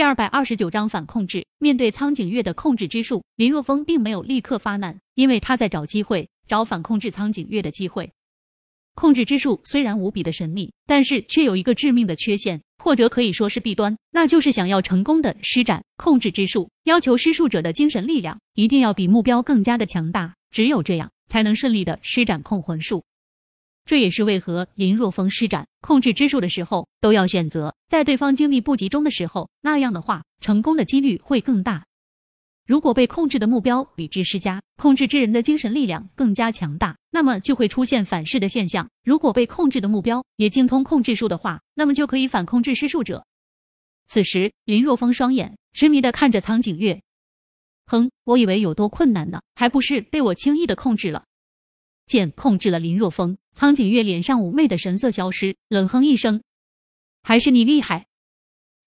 第二百二十九章反控制。面对苍井月的控制之术，林若风并没有立刻发难，因为他在找机会，找反控制苍井月的机会。控制之术虽然无比的神秘，但是却有一个致命的缺陷，或者可以说是弊端，那就是想要成功的施展控制之术，要求施术者的精神力量一定要比目标更加的强大，只有这样才能顺利的施展控魂术。这也是为何林若风施展控制之术的时候，都要选择在对方精力不集中的时候，那样的话，成功的几率会更大。如果被控制的目标比之施加，控制之人的精神力量更加强大，那么就会出现反噬的现象。如果被控制的目标也精通控制术的话，那么就可以反控制施术者。此时，林若风双眼痴迷的看着苍井月，哼，我以为有多困难呢，还不是被我轻易的控制了。剑控制了林若风，苍井月脸上妩媚的神色消失，冷哼一声：“还是你厉害。”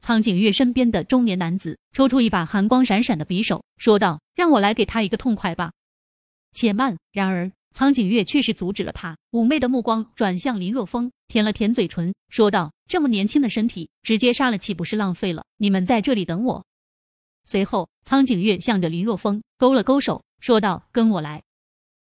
苍井月身边的中年男子抽出一把寒光闪闪的匕首，说道：“让我来给他一个痛快吧。”且慢。然而，苍井月却是阻止了他，妩媚的目光转向林若风，舔了舔嘴唇，说道：“这么年轻的身体，直接杀了岂不是浪费了？你们在这里等我。”随后，苍井月向着林若风勾了勾手，说道：“跟我来。”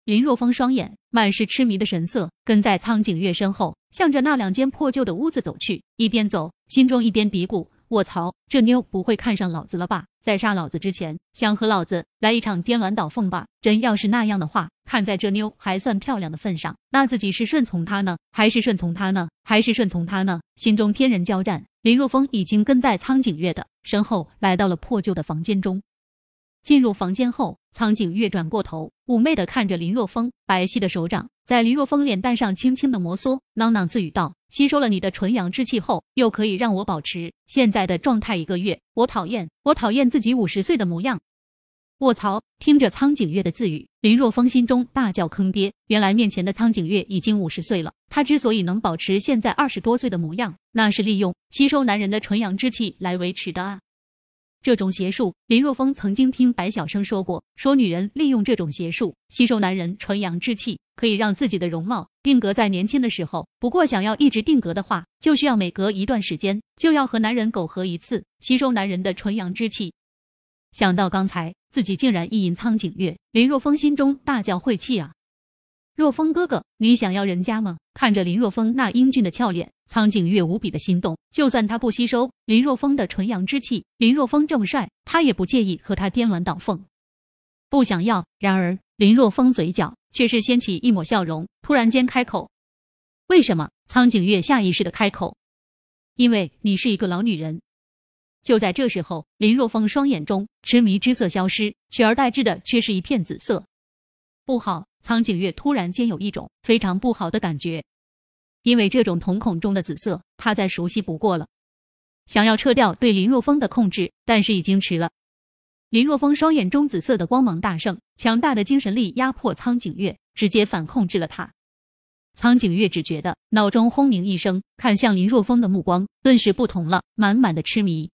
林若风双眼满是痴迷的神色，跟在苍井月身后，向着那两间破旧的屋子走去，一边走，心中一边嘀咕。卧槽，这妞不会看上老子了吧？在杀老子之前，想和老子来一场颠鸾倒凤吧？真要是那样的话，看在这妞还算漂亮的份上，那自己是顺从她呢，还是顺从她呢？还是顺从她呢？心中天人交战。林若风已经跟在苍井月的身后，来到了破旧的房间中。进入房间后，苍井月转过头，妩媚的看着林若风，白皙的手掌在林若风脸蛋上轻轻的摩挲，囔囔自语道：“吸收了你的纯阳之气后，又可以让我保持现在的状态一个月。我讨厌，我讨厌自己五十岁的模样。”卧槽！听着苍井月的自语，林若风心中大叫坑爹。原来面前的苍井月已经五十岁了，他之所以能保持现在二十多岁的模样，那是利用吸收男人的纯阳之气来维持的啊。这种邪术，林若风曾经听白晓生说过，说女人利用这种邪术吸收男人纯阳之气，可以让自己的容貌定格在年轻的时候。不过，想要一直定格的话，就需要每隔一段时间就要和男人苟合一次，吸收男人的纯阳之气。想到刚才自己竟然意淫苍井月，林若风心中大叫晦气啊！若风哥哥，你想要人家吗？看着林若风那英俊的俏脸。苍井月无比的心动，就算他不吸收林若风的纯阳之气，林若风这么帅，他也不介意和他颠鸾倒凤。不想要。然而林若风嘴角却是掀起一抹笑容，突然间开口：“为什么？”苍井月下意识的开口：“因为你是一个老女人。”就在这时候，林若风双眼中痴迷之色消失，取而代之的却是一片紫色。不好！苍井月突然间有一种非常不好的感觉。因为这种瞳孔中的紫色，他再熟悉不过了。想要撤掉对林若风的控制，但是已经迟了。林若风双眼中紫色的光芒大盛，强大的精神力压迫苍井月，直接反控制了他。苍井月只觉得脑中轰鸣一声，看向林若风的目光顿时不同了，满满的痴迷。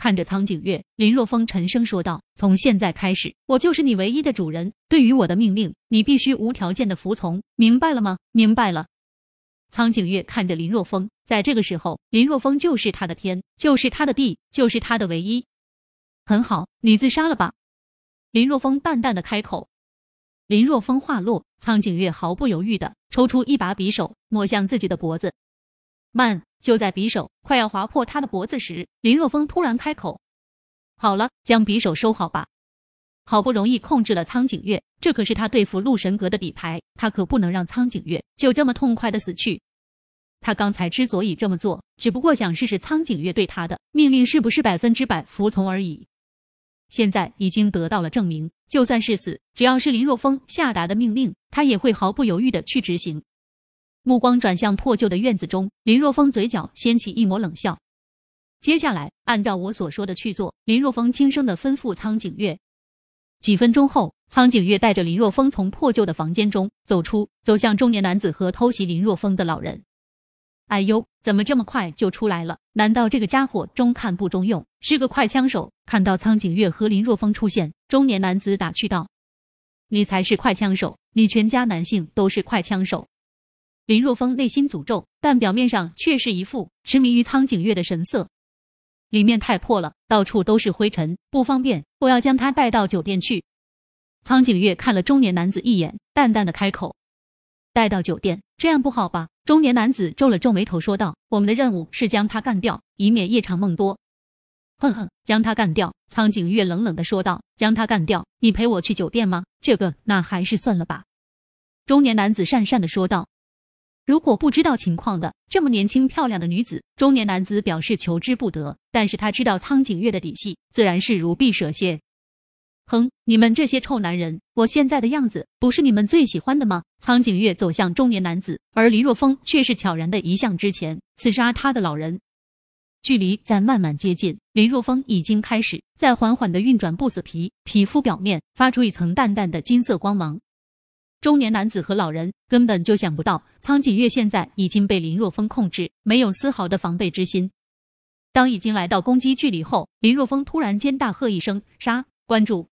看着苍井月，林若风沉声说道：“从现在开始，我就是你唯一的主人。对于我的命令，你必须无条件的服从，明白了吗？明白了。”苍井月看着林若风，在这个时候，林若风就是他的天，就是他的地，就是他的唯一。很好，你自杀了吧？林若风淡淡的开口。林若风话落，苍井月毫不犹豫的抽出一把匕首，抹向自己的脖子。慢！就在匕首快要划破他的脖子时，林若风突然开口：“好了，将匕首收好吧。”好不容易控制了苍井月，这可是他对付陆神阁的底牌，他可不能让苍井月就这么痛快的死去。他刚才之所以这么做，只不过想试试苍井月对他的命令是不是百分之百服从而已。现在已经得到了证明，就算是死，只要是林若风下达的命令，他也会毫不犹豫的去执行。目光转向破旧的院子中，林若风嘴角掀起一抹冷笑。接下来，按照我所说的去做。林若风轻声的吩咐苍井月。几分钟后，苍井月带着林若风从破旧的房间中走出，走向中年男子和偷袭林若风的老人。哎呦，怎么这么快就出来了？难道这个家伙中看不中用，是个快枪手？看到苍井月和林若风出现，中年男子打趣道：“你才是快枪手，你全家男性都是快枪手。”林若风内心诅咒，但表面上却是一副痴迷于苍井月的神色。里面太破了，到处都是灰尘，不方便。我要将他带到酒店去。苍井月看了中年男子一眼，淡淡的开口：“带到酒店，这样不好吧？”中年男子皱了皱眉头，说道：“我们的任务是将他干掉，以免夜长梦多。”哼哼，将他干掉！苍井月冷冷的说道：“将他干掉，你陪我去酒店吗？这个，那还是算了吧。”中年男子讪讪的说道：“如果不知道情况的这么年轻漂亮的女子，中年男子表示求之不得。但是他知道苍井月的底细，自然是如臂蛇蝎。”哼，你们这些臭男人，我现在的样子不是你们最喜欢的吗？苍井月走向中年男子，而黎若风却是悄然的移向之前，刺杀他的老人。距离在慢慢接近，林若风已经开始在缓缓的运转不死皮，皮肤表面发出一层淡淡的金色光芒。中年男子和老人根本就想不到，苍井月现在已经被林若风控制，没有丝毫的防备之心。当已经来到攻击距离后，林若风突然间大喝一声：“杀！”关注。